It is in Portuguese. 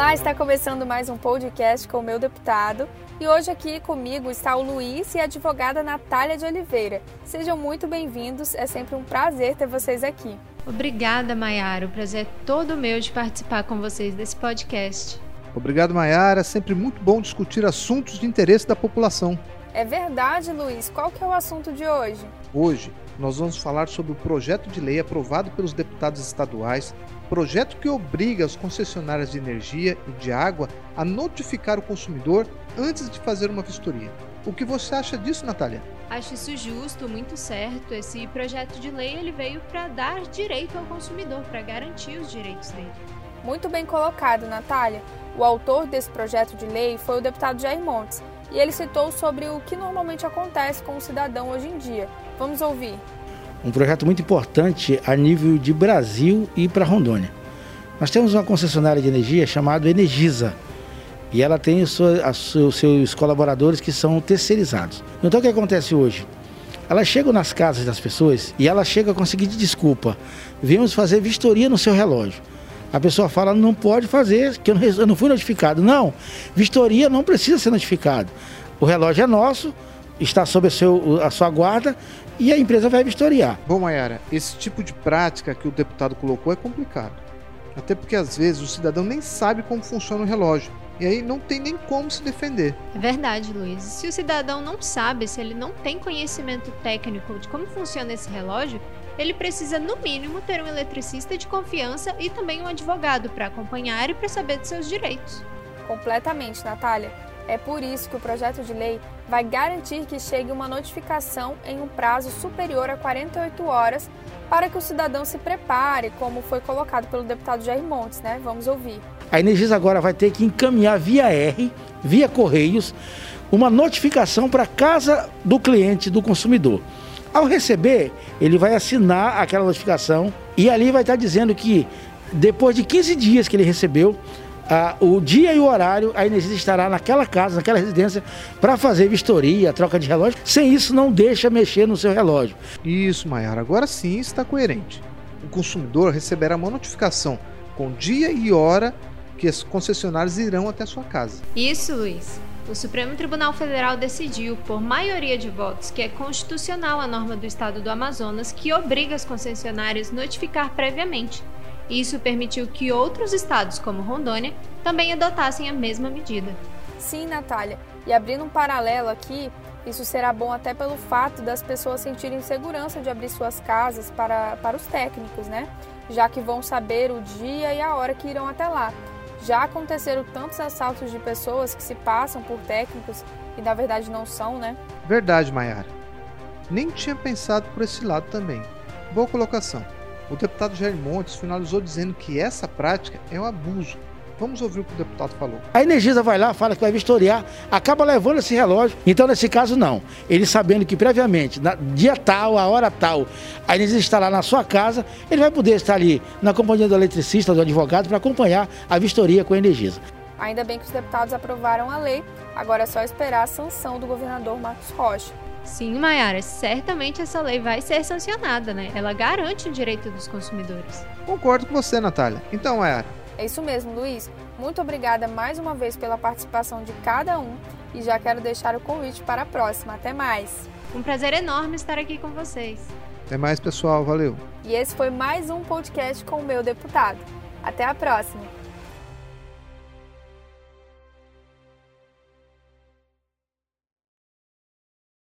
Olá, está começando mais um podcast com o meu deputado. E hoje aqui comigo está o Luiz e a advogada Natália de Oliveira. Sejam muito bem-vindos, é sempre um prazer ter vocês aqui. Obrigada, Maiara. O prazer é todo meu de participar com vocês desse podcast. Obrigado, Maiara. É sempre muito bom discutir assuntos de interesse da população. É verdade, Luiz. Qual que é o assunto de hoje? Hoje nós vamos falar sobre o projeto de lei aprovado pelos deputados estaduais, projeto que obriga as concessionárias de energia e de água a notificar o consumidor antes de fazer uma vistoria. O que você acha disso, Natália? Acho isso justo, muito certo. Esse projeto de lei ele veio para dar direito ao consumidor, para garantir os direitos dele. Muito bem colocado, Natália. O autor desse projeto de lei foi o deputado Jair Montes, e ele citou sobre o que normalmente acontece com o cidadão hoje em dia. Vamos ouvir. Um projeto muito importante a nível de Brasil e para Rondônia. Nós temos uma concessionária de energia chamada Energisa e ela tem os seus colaboradores que são terceirizados. Então o que acontece hoje? Elas chegam nas casas das pessoas e ela chega com a seguinte desculpa: viemos fazer vistoria no seu relógio. A pessoa fala, não pode fazer, que eu não fui notificado. Não, vistoria não precisa ser notificado. O relógio é nosso, está sob a, seu, a sua guarda e a empresa vai vistoriar. Bom, Mayara, esse tipo de prática que o deputado colocou é complicado. Até porque às vezes o cidadão nem sabe como funciona o relógio. E aí não tem nem como se defender. É verdade, Luiz. Se o cidadão não sabe, se ele não tem conhecimento técnico de como funciona esse relógio, ele precisa, no mínimo, ter um eletricista de confiança e também um advogado para acompanhar e para saber de seus direitos. Completamente, Natália. É por isso que o projeto de lei vai garantir que chegue uma notificação em um prazo superior a 48 horas para que o cidadão se prepare, como foi colocado pelo deputado Jair Montes, né? Vamos ouvir. A Energisa agora vai ter que encaminhar via R, via Correios, uma notificação para a casa do cliente, do consumidor. Ao receber, ele vai assinar aquela notificação e ali vai estar dizendo que depois de 15 dias que ele recebeu, ah, o dia e o horário, a Energisa estará naquela casa, naquela residência, para fazer vistoria, troca de relógio. Sem isso, não deixa mexer no seu relógio. Isso, Maiara, agora sim está coerente. O consumidor receberá uma notificação com dia e hora que as concessionárias irão até sua casa. Isso, Luiz. O Supremo Tribunal Federal decidiu, por maioria de votos, que é constitucional a norma do Estado do Amazonas que obriga as concessionárias a notificar previamente. Isso permitiu que outros estados, como Rondônia, também adotassem a mesma medida. Sim, Natália. E abrindo um paralelo aqui, isso será bom até pelo fato das pessoas sentirem segurança de abrir suas casas para, para os técnicos, né? Já que vão saber o dia e a hora que irão até lá. Já aconteceram tantos assaltos de pessoas que se passam por técnicos e na verdade não são, né? Verdade, Maiara. Nem tinha pensado por esse lado também. Boa colocação. O deputado Jair Montes finalizou dizendo que essa prática é um abuso Vamos ouvir o que o deputado falou. A Energisa vai lá, fala que vai vistoriar, acaba levando esse relógio. Então, nesse caso, não. Ele sabendo que previamente, na dia tal, a hora tal, a Energisa está lá na sua casa, ele vai poder estar ali na companhia do eletricista, do advogado, para acompanhar a vistoria com a Energisa. Ainda bem que os deputados aprovaram a lei, agora é só esperar a sanção do governador Marcos Rocha. Sim, Mayara, certamente essa lei vai ser sancionada, né? Ela garante o direito dos consumidores. Concordo com você, Natália. Então, Mayara, é isso mesmo, Luiz. Muito obrigada mais uma vez pela participação de cada um e já quero deixar o convite para a próxima. Até mais. Um prazer enorme estar aqui com vocês. Até mais, pessoal. Valeu. E esse foi mais um podcast com o meu deputado. Até a próxima.